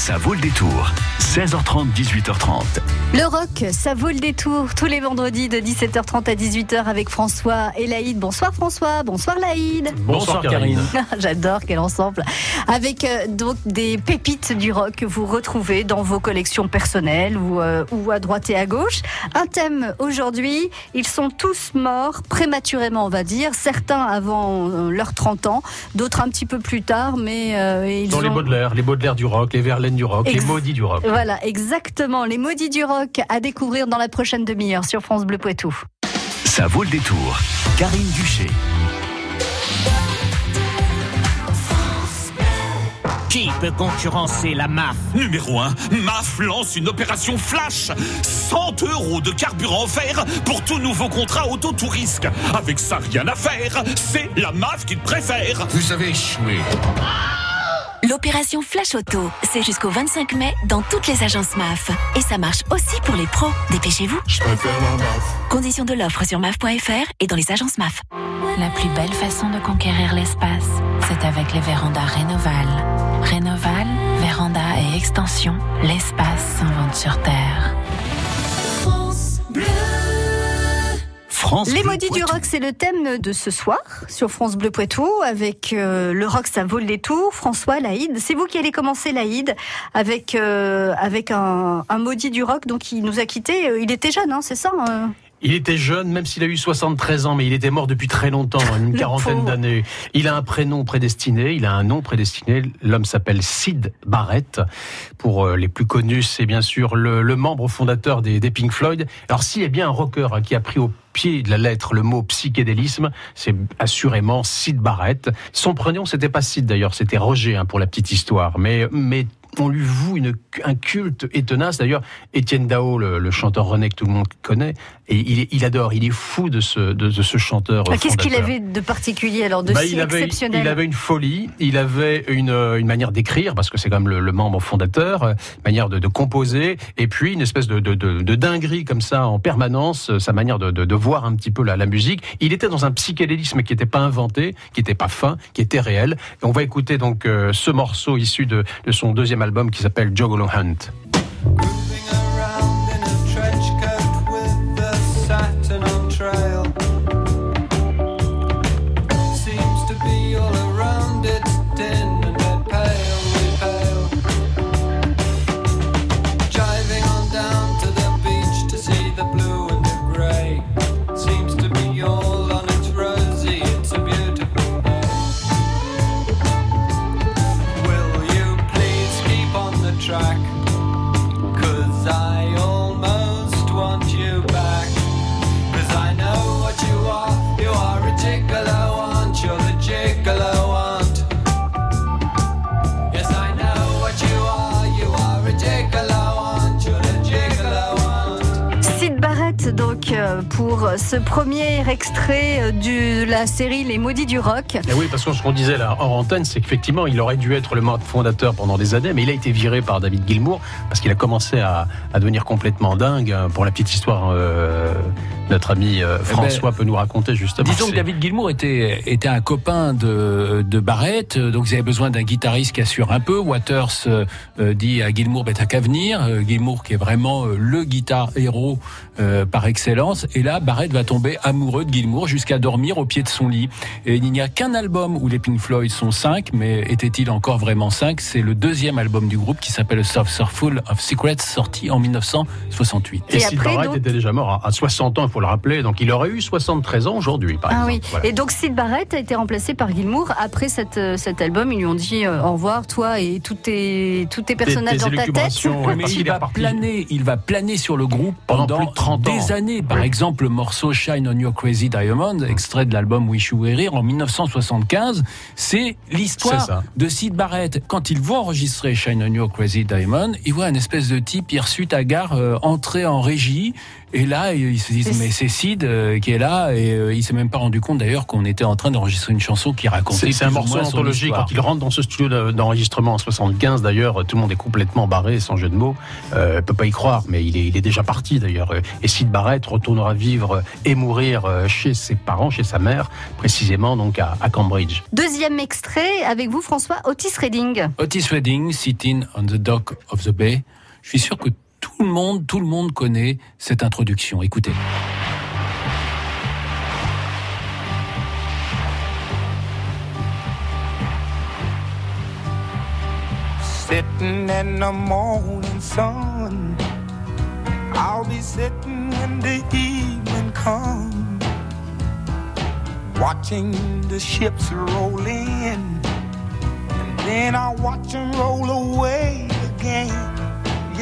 Ça vaut le détour. 16h30, 18h30. Le rock, ça vaut le détour tous les vendredis de 17h30 à 18h avec François et Laïd. Bonsoir François, bonsoir Laïd. Bonsoir Karine. J'adore quel ensemble. Avec euh, donc des pépites du rock que vous retrouvez dans vos collections personnelles ou, euh, ou à droite et à gauche. Un thème aujourd'hui, ils sont tous morts prématurément on va dire, certains avant euh, leurs 30 ans, d'autres un petit peu plus tard, mais euh, ils Dans ont... les Baudelaire, les Baudelaire du rock, les Verlaine du rock, les maudits du rock. Voilà, exactement. Les maudits du rock à découvrir dans la prochaine demi-heure sur France Bleu Poitou. Ça vaut le détour. Karine Duché. Qui peut concurrencer la MAF? Numéro 1, MAF lance une opération flash 100 euros de carburant offert pour tout nouveau contrat auto-tourisque. Avec ça, rien à faire. C'est la MAF qu'il préfère. Vous avez échoué. L'opération Flash Auto, c'est jusqu'au 25 mai dans toutes les agences MAF. Et ça marche aussi pour les pros. Dépêchez-vous. Je préfère la MAF. Conditions de l'offre sur MAF.fr et dans les agences MAF. La plus belle façon de conquérir l'espace, c'est avec les vérandas Rénoval. Rénoval, véranda et extension, l'espace s'invente sur Terre. France Les Bleu maudits du rock, c'est le thème de ce soir sur France Bleu Poitou avec euh, le rock, ça vaut le détour. François, Laïd, c'est vous qui allez commencer Laïd avec euh, avec un, un maudit du rock. Donc il nous a quittés. Euh, Il était jeune, hein, c'est ça hein Il était jeune, même s'il a eu 73 ans, mais il était mort depuis très longtemps, une Le quarantaine d'années. Il a un prénom prédestiné, il a un nom prédestiné. L'homme s'appelle Sid Barrett. Pour les plus connus, c'est bien sûr le, le membre fondateur des, des Pink Floyd. Alors s'il y a bien un rocker hein, qui a pris au pied de la lettre le mot psychédélisme, c'est assurément Sid Barrett. Son prénom, c'était pas Sid d'ailleurs, c'était Roger hein, pour la petite histoire. Mais, mais on lui voue une, un culte et tenace. D'ailleurs, Étienne Dao, le, le chanteur René que tout le monde connaît, et il, adore, il est fou de ce, de, de ce chanteur. Ah, Qu'est-ce qu'il avait de particulier alors de Bah, si il, avait, exceptionnel il avait une folie, il avait une, une manière d'écrire, parce que c'est quand même le, le membre fondateur, euh, manière de, de composer, et puis une espèce de, de, dinguerie comme ça en permanence, euh, sa manière de, de, de un petit peu la, la musique. Il était dans un psychédélisme qui n'était pas inventé, qui n'était pas fin, qui était réel. Et on va écouter donc euh, ce morceau issu de, de son deuxième album qui s'appelle Jogolo Hunt. Extrait euh, de la série Les Maudits du Rock. Eh oui, parce que ce qu'on disait là hors antenne, c'est qu'effectivement, il aurait dû être le fondateur pendant des années, mais il a été viré par David Gilmour parce qu'il a commencé à, devenir complètement dingue. Pour la petite histoire, euh, notre ami euh, François peut nous raconter justement. Disons que David Gilmour était, était un copain de, de Barrett, euh, donc ils avaient besoin d'un guitariste qui assure un peu. Waters euh, dit à Gilmour, ben, t'as qu'à venir. Euh, Gilmour qui est vraiment euh, le guitar héros par excellence. Et là, Barrett va tomber amoureux de Gilmour jusqu'à dormir au pied de son lit. Et il n'y a qu'un album où les Pink Floyd sont cinq, mais était-il encore vraiment cinq? C'est le deuxième album du groupe qui s'appelle Soft Full of Secrets, sorti en 1968. Et, après, Barrett donc- était déjà mort à, à 60 ans, il faut le rappeler. Donc il aurait eu 73 ans aujourd'hui, par Ah exemple. oui. Voilà. Et donc Sid Barrett a été remplacé par Gilmour après cette, euh, cet album. Ils lui ont dit euh, au revoir, toi et tous tes, tous tes personnages dans ta tête. mais parce il va planer, il va planer sur le groupe Pendant pendant, plus de 30 ans. des années. Par Oui. exemple, le morceau Shine on Your Crazy Diamond, extrait de l'album Wish You Were Here en 1975, c'est l'histoire de Sid Barrett. Quand ils vont enregistrer Shine on Your Crazy Diamond, ils voient un espèce de type hirsute à gare euh, entrer en régie. Et là, ils se disent, mais c'est Sid euh, qui est là et euh, il s'est même pas rendu compte d'ailleurs qu'on était en train d'enregistrer une chanson qui racontait C'est c'est un morceau anthologique. Quand il rentre dans ce studio de- d'enregistrement en 75, d'ailleurs, tout le monde est complètement barré, sans jeu de mots. Euh, peut pas y croire, mais il est, il est déjà parti d'ailleurs. Et Sid Barrett retournera vivre et mourir euh, chez ses parents, chez sa mère, précisément donc à, à Cambridge. Deuxième extrait avec vous, François Otis Redding. Otis Redding, Sitting on the Dock of the Bay. Je suis sûr que tout le monde, le monde connaît cette introduction. Écoutez. Sitting in the morning sun. I'll be sitting when the evening comes. Watching the ships roll in. And then I'll watch them roll away again.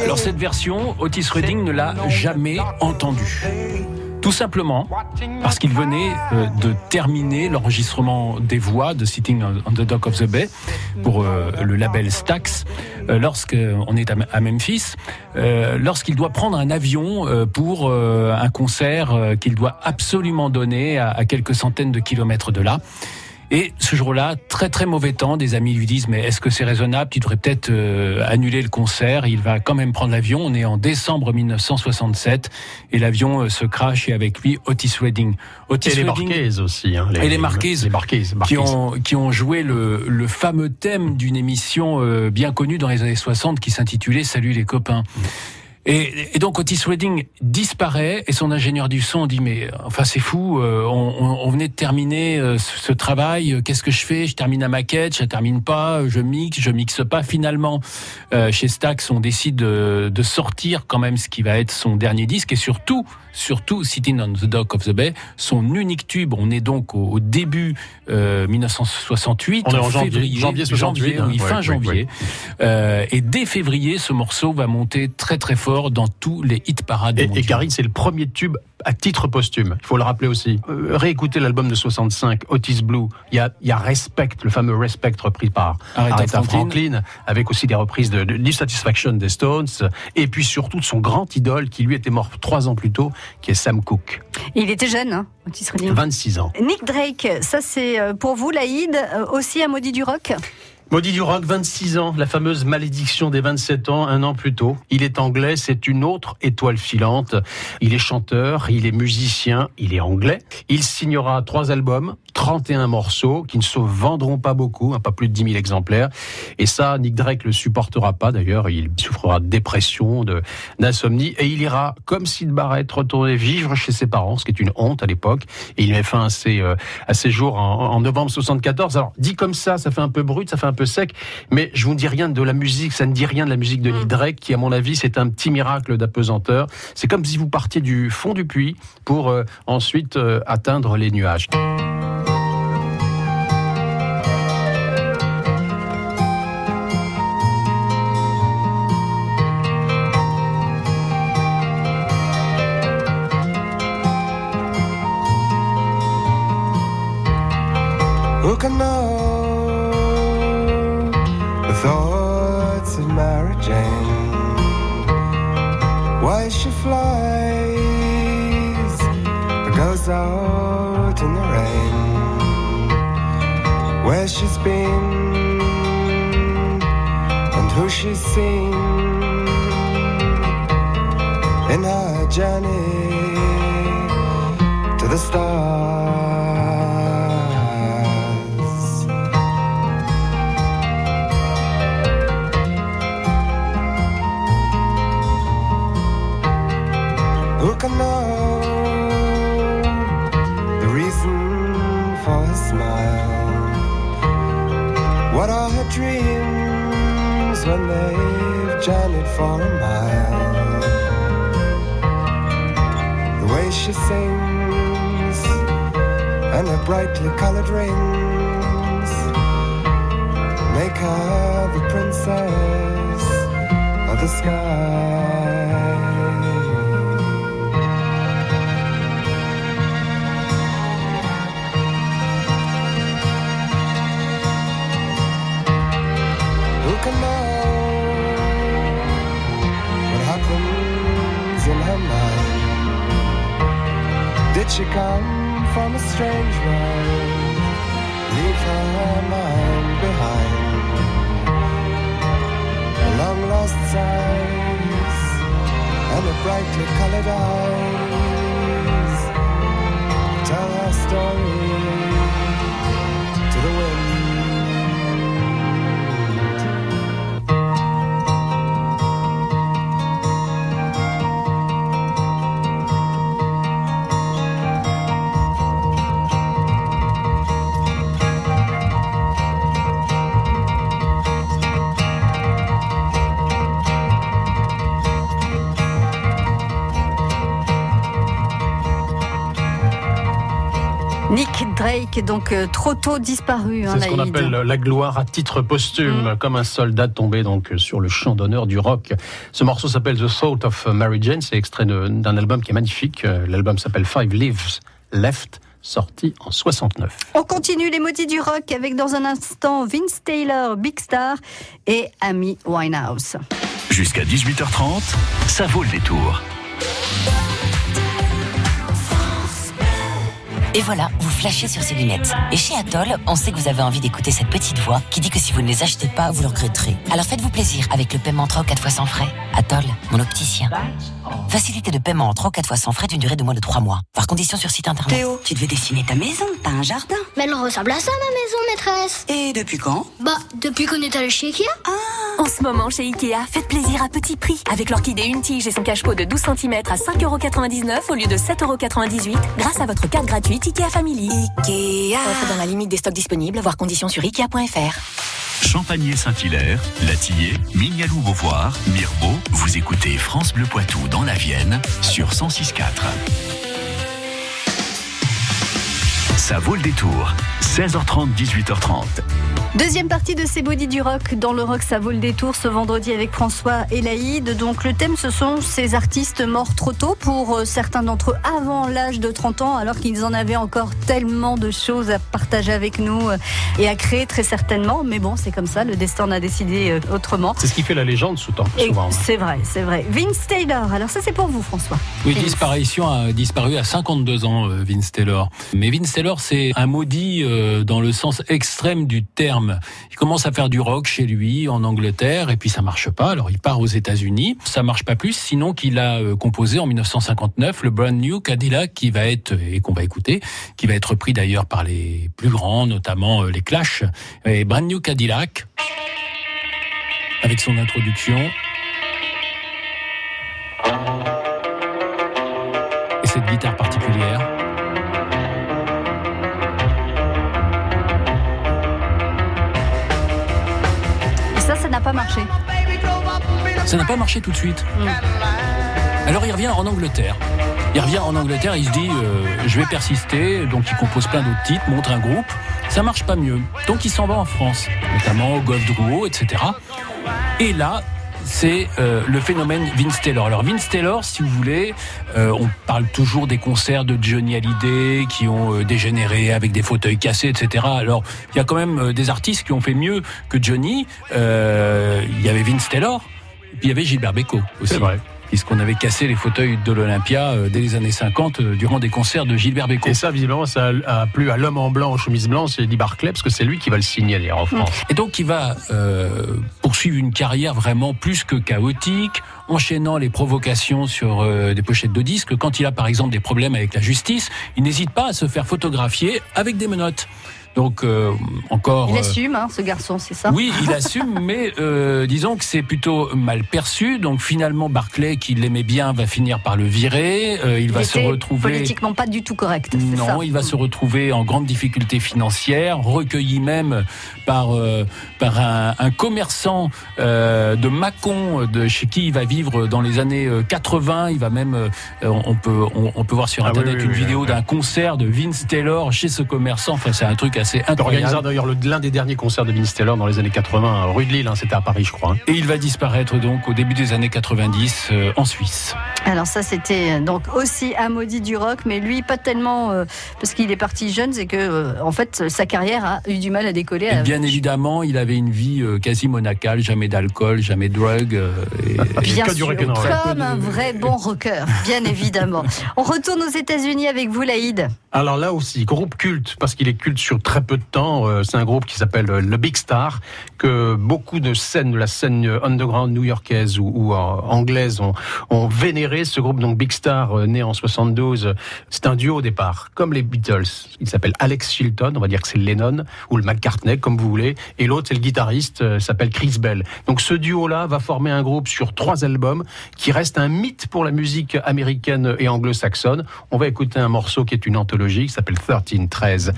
Alors cette version, Otis Redding ne l'a jamais entendue. Tout simplement parce qu'il venait euh, de terminer l'enregistrement des voix de Sitting on the Dock of the Bay pour euh, le label Stax euh, lorsqu'on est à Memphis, lorsqu'il doit prendre un avion pour un concert qu'il doit absolument donner à quelques centaines de kilomètres de là. Et ce jour-là, très très mauvais temps, des amis lui disent mais est-ce que c'est raisonnable? Tu devrais peut-être euh, annuler le concert. Il va quand même prendre l'avion. On est en décembre 1967 et l'avion euh, se crache et avec lui Otis Redding. Otis Et les Redding- Marquaises aussi. Hein, et les Marquises, Les Marquises. qui ont, qui ont joué le, le fameux thème d'une émission euh, bien connue dans les années 60 qui s'intitulait Salut les copains. Et, et donc Otis Redding disparaît et son ingénieur du son dit mais enfin c'est fou, euh, on, on- on venait de terminer euh, ce, ce travail, euh, qu'est-ce que je fais? Je termine la maquette, je la termine pas, je mixe, je mixe pas. Finalement, euh, chez Stax, on décide de, de sortir quand même ce qui va être son dernier disque et surtout, surtout Sitting on the Dock of the Bay, son unique tube. On est donc au, au début euh, 1968, On est en février, janvier 68, janvier, oui, hein. fin Ouais, janvier. ouais. Euh, et dès février, ce morceau va monter très très fort dans tous les hit parades Et, et. Karine, c'est le premier tube à titre posthume. Il faut le rappeler aussi. Euh, réécoutez l'album de 65, Otis Blue. Il y a, il y a Respect, le fameux Respect repris par Aretha Aretha, Franklin. Franklin. avec aussi des reprises de, de Dissatisfaction des Stones, et puis surtout de son grand idole qui lui était mort trois ans plus tôt, qui est Sam Cooke, Il était jeune, hein, Otis Redding. 26 ans. Nick Drake, ça c'est euh, pour vous, Laïd, euh, aussi un maudit du rock? Maudit du rock, 26 ans, la fameuse malédiction des 27 ans, un an plus tôt. Il est anglais, c'est une autre étoile filante. Il est chanteur, il est musicien, il est anglais. Il signera trois albums, 31 morceaux qui ne se vendront pas beaucoup, hein, pas plus de 10 000 exemplaires. Et ça, Nick Drake le supportera pas d'ailleurs. Il souffrira de dépression, de d'insomnie, et il ira, comme Sid Barrett, retourner vivre chez ses parents, ce qui est une honte à l'époque. Et il met fin à ses, euh, à ses jours en, en novembre 74. Alors, dit comme ça, ça fait un peu brut, ça fait un peu sec, mais je vous dis rien de la musique, ça ne dit rien de la musique de Nick Drake, qui, à mon avis, c'est un petit miracle d'apesanteur. C'est comme si vous partiez du fond du puits pour euh, ensuite euh, atteindre les nuages. Out in the rain? Where she's been and who she's seen in her journey to the stars. She sings and her brightly colored rings make her the princess of the sky. Who can know she come from a strange land? Leave her mind behind. Long lost sighs and the brightly colored eyes. Tell her story Drake, donc euh, trop tôt disparu. hein, C'est ce qu'on appelle la gloire à titre posthume, comme un soldat tombé donc sur le champ d'honneur du rock. Ce morceau s'appelle The Salt of Mary Jane, c'est extrait d'un album qui est magnifique. Euh, L'album s'appelle Five Lives Left, sorti en 69. On continue les maudits du rock avec dans un instant Vince Taylor, Big Star et Amy Winehouse. Jusqu'à 18h30, ça vaut le détour. Et voilà, vous flashez sur ces lunettes. Et chez Atoll, on sait que vous avez envie d'écouter cette petite voix qui dit que si vous ne les achetez pas, vous le regretterez. Alors faites-vous plaisir avec le paiement en 3 ou 4 fois sans frais. Atoll, mon opticien. Facilité de paiement en 3 ou 4 fois sans frais d'une durée de moins de 3 mois. Par condition sur site internet. Théo, tu devais dessiner ta maison, t'as un jardin. Mais elle ressemble à ça, ma maison, maîtresse. Et depuis quand? Bah, depuis qu'on est allé chez Ikea. En ce moment, chez Ikea, faites plaisir à petit prix. Avec l'orchidée une tige et son cache-pot de 12 cm à 5,99€ au lieu de 7,98€ grâce à votre carte gratuite Ikea Family. Ikea. Offre dans la limite des stocks disponibles, voir conditions sur Ikea.fr. Champagné-Saint-Hilaire, Latillé, Mignalou-Beauvoir, Mirbeau, vous écoutez France Bleu Poitou dans la Vienne sur 106.4. Ça vaut le détour. 16h30, 18h30. Deuxième partie de ces body du rock. Dans le rock, ça vaut le détour ce vendredi avec François et Laïd. Donc le thème, ce sont ces artistes morts trop tôt pour euh, certains d'entre eux avant l'âge de 30 ans, alors qu'ils en avaient encore tellement de choses à partager avec nous euh, et à créer très certainement. Mais bon, c'est comme ça, le destin en a décidé euh, autrement. C'est ce qui fait la légende souvent. Et souvent. hein. C'est vrai, c'est vrai. Vince Taylor, alors ça c'est pour vous François. Oui, disparition a disparu à 52 ans, Vince Taylor. Mais Vince Taylor, c'est un maudit euh, dans le sens extrême du terme. Il commence à faire du rock chez lui en Angleterre et puis ça marche pas. Alors il part aux États-Unis. Ça marche pas plus, sinon qu'il a euh, composé en 1959 le Brand New Cadillac qui va être et qu'on va écouter, qui va être pris d'ailleurs par les plus grands, notamment euh, les Clash. Et Brand New Cadillac avec son introduction. Et cette guitare particulière. N'a pas marché. Ça n'a pas marché tout de suite. Alors il revient en Angleterre. Il revient en Angleterre, il se dit euh, je vais persister, donc il compose plein d'autres titres, montre un groupe. Ça marche pas mieux. Donc il s'en va en France, notamment au Golf Drouot, etc. Et là, c'est euh, le phénomène Vince Taylor. Alors Vince Taylor, si vous voulez, euh, on parle toujours des concerts de Johnny Hallyday qui ont euh, dégénéré avec des fauteuils cassés, etc. Alors il y a quand même euh, des artistes qui ont fait mieux que Johnny. Il y avait Vince Taylor, puis il y avait Gilbert Bécaud aussi. C'est vrai. Puisqu'on avait cassé les fauteuils de l'Olympia euh, dès les années 50 euh, durant des concerts de Gilbert Bécaud? Et ça, visiblement, ça a plu à l'homme en blanc, en chemise blanche, c'est Eddie Barclay, parce que c'est lui qui va le signer d'ailleurs en France. Et donc il va euh, poursuivre une carrière vraiment plus que chaotique, enchaînant les provocations sur euh, des pochettes de disques. Quand il a par exemple des problèmes avec la justice, il n'hésite pas à se faire photographier avec des menottes. Donc euh, encore. Il euh, assume, hein, ce garçon, c'est ça? Oui, il assume, mais euh, disons que c'est plutôt mal perçu. Donc finalement, Barclay, qui l'aimait bien, va finir par le virer. Euh, il va se retrouver. politiquement pas du tout correct. c'est ça? Non, il va se retrouver en grande difficulté financière, recueilli même par euh, par un, un commerçant euh, de Mâcon, de chez qui il va vivre dans les années euh, 80. Il va même, euh, on peut on, on peut voir sur Ah oui, internet oui, une oui, vidéo oui. d'un concert de Vince Taylor chez ce commerçant. Enfin, c'est un truc assez assez incroyable. Organisant d'ailleurs le- l'un des derniers concerts de Vince Taylor dans les années 80, rue de Lille, hein, c'était à Paris, je crois. hein. Et il va disparaître donc au début des années 90 euh, en Suisse. Alors ça c'était euh, donc aussi un maudit du rock, mais lui pas tellement euh, parce qu'il est parti jeune, c'est que euh, en fait sa carrière a eu du mal à décoller. Et à- bien évidemment, il avait une vie euh, quasi monacale, jamais d'alcool, jamais de drogue. euh, et- Bien que du sûr, comme un vrai bon rocker, bien évidemment. On retourne aux États-Unis avec vous, Laïd. Alors là aussi, groupe culte, parce qu'il est culte sur très peu de temps. euh, C'est un groupe qui s'appelle euh, le Big Star, que beaucoup de scènes de la scène euh, underground new-yorkaise ou, euh, anglaise ont, ont vénéré. Ce groupe, donc Big Star, euh, né en 72, euh, c'est un duo au départ, comme les Beatles. Il s'appelle Alex Chilton, on va dire que c'est le Lennon, ou le McCartney, comme vous voulez. Et l'autre, c'est le guitariste, euh, s'appelle Chris Bell. Donc ce duo-là va former un groupe sur trois albums, qui reste un mythe pour la musique américaine et anglo-saxonne. On va écouter un morceau qui est une anthologie, qui s'appelle 13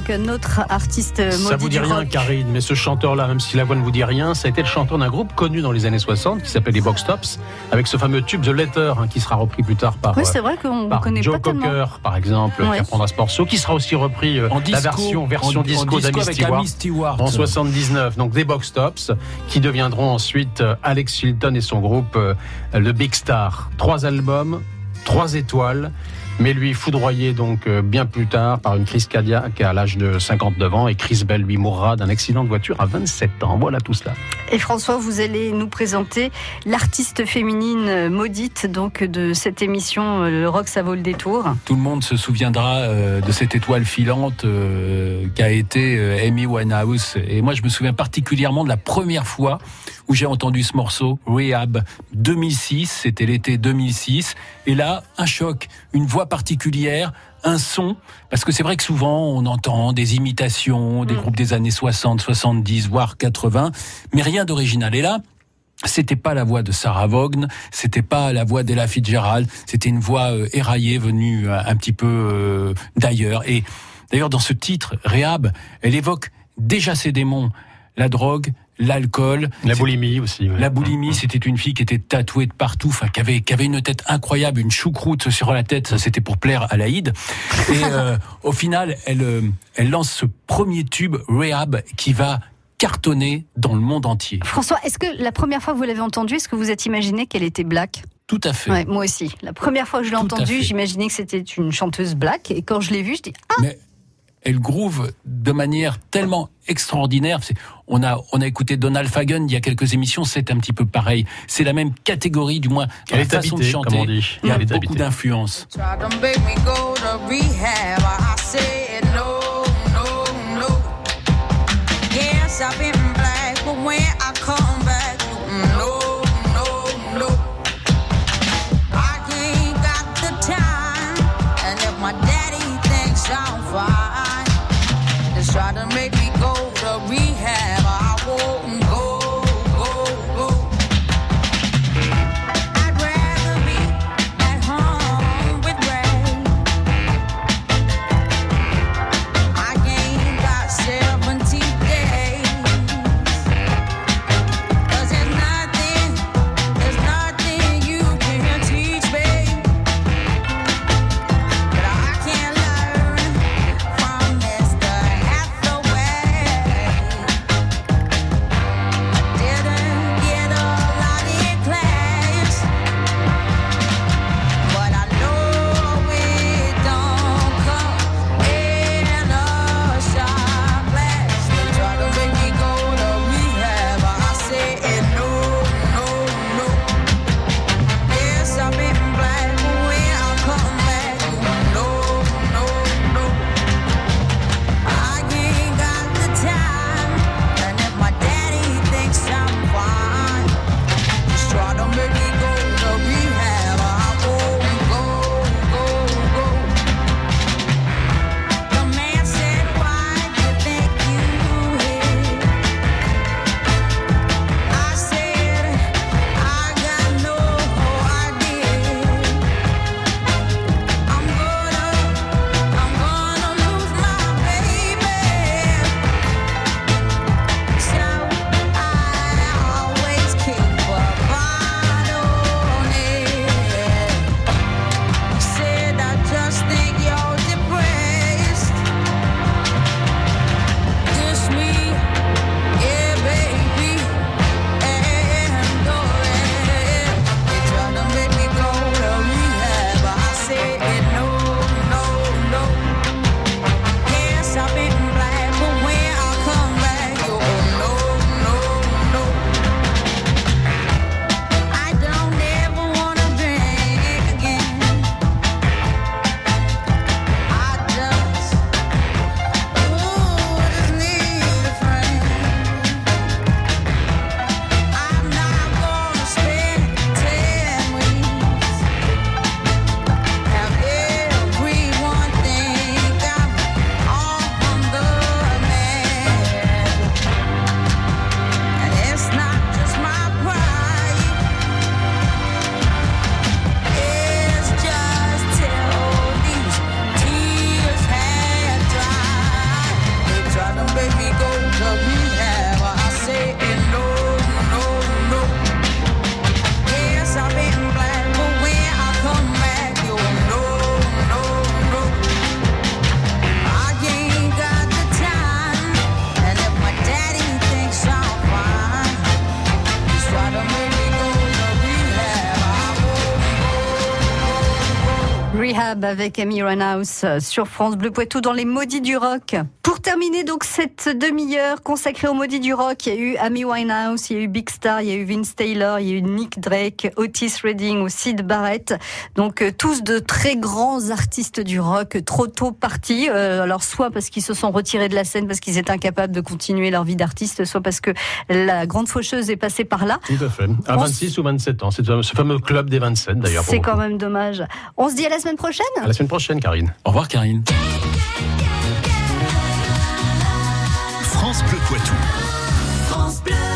donc un autre artiste Ça maudit vous dit rien, rock. Karine, mais ce chanteur-là, même si la voix ne vous dit rien, ça a été le chanteur d'un groupe connu dans les années 60 qui s'appelle les Box Tops, avec ce fameux tube The Letter hein, qui sera repris plus tard par, Oui, euh, c'est vrai qu'on connaît Joe pas tellement. Cocker, par exemple, Ouais. qui reprendra ce morceau, qui sera aussi repris euh, En la disco, version, version en- en disco disco d'Amy avec Stewart, en 79. Donc des Box Tops qui deviendront ensuite euh, Alex Chilton et son groupe euh, le Big Star. Trois albums, trois étoiles. Mais lui foudroyé donc euh, bien plus tard par une crise cardiaque à l'âge de 59 ans et Chris Bell lui mourra d'un accident de voiture à 27 ans. Voilà tout cela. Et François, vous allez nous présenter l'artiste féminine euh, maudite donc de cette émission euh, Le Rock ça vaut le détour. Tout le monde se souviendra euh, de cette étoile filante euh, qu'a été euh, Amy Winehouse. Et moi, je me souviens particulièrement de la première fois où j'ai entendu ce morceau, Rehab 2006. C'était l'été 2006. Et là, un choc, une voix particulière, un son. Parce que c'est vrai que souvent, on entend des imitations, des groupes des années 60, 70, voire 80, mais rien d'original. Et là, c'était pas la voix de Sarah Vaughan, c'était pas la voix d'Ella Fitzgerald, c'était une voix euh, éraillée venue euh, un petit peu euh, d'ailleurs. Et d'ailleurs, dans ce titre, Rehab, elle évoque déjà ses démons, la drogue, l'alcool, La boulimie aussi. ouais. la boulimie, c'était une fille qui était tatouée de partout, enfin, qui avait, qui avait une tête incroyable, une choucroute sur la tête. Ça, c'était pour plaire à l'Aïd. Et euh, au final, elle, euh, elle lance ce premier tube, Rehab, qui va cartonner dans le monde entier. François, est-ce que la première fois que vous l'avez entendue, est-ce que vous êtes imaginé qu'elle était black? Tout à fait. Ouais, Moi aussi. La première fois que je l'ai entendue, j'imaginais que c'était une chanteuse black. Et quand je l'ai vue, je dis Ah, Mais elle groove de manière tellement extraordinaire. On a, on a écouté Donald Fagen il y a quelques émissions, c'est un petit peu pareil. C'est la même catégorie, du moins, dans Elle la est façon de chanter. comme on dit. Il y a Elle est beaucoup habitée. d'influence. I've been black, but when I come back, Rehab avec Amy Winehouse euh, sur France Bleu Poitou dans les Maudits du Rock. Pour terminer donc cette demi-heure consacrée aux Maudits du Rock, il y a eu Amy Winehouse, il y a eu Big Star, il y a eu Vince Taylor, il y a eu Nick Drake, Otis Redding ou Sid Barrett. Donc euh, tous de très grands artistes du rock, trop tôt partis. Euh, alors soit parce qu'ils se sont retirés de la scène parce qu'ils étaient incapables de continuer leur vie d'artiste, soit parce que la grande faucheuse est passée par là. Tout à fait. À On 26 ou 27 ans. C'est ce fameux club des 27 d'ailleurs. C'est quand même dommage. On se dit à la semaine prochaine? À la semaine prochaine, Karine. Au revoir, Karine. France Bleu Poitou.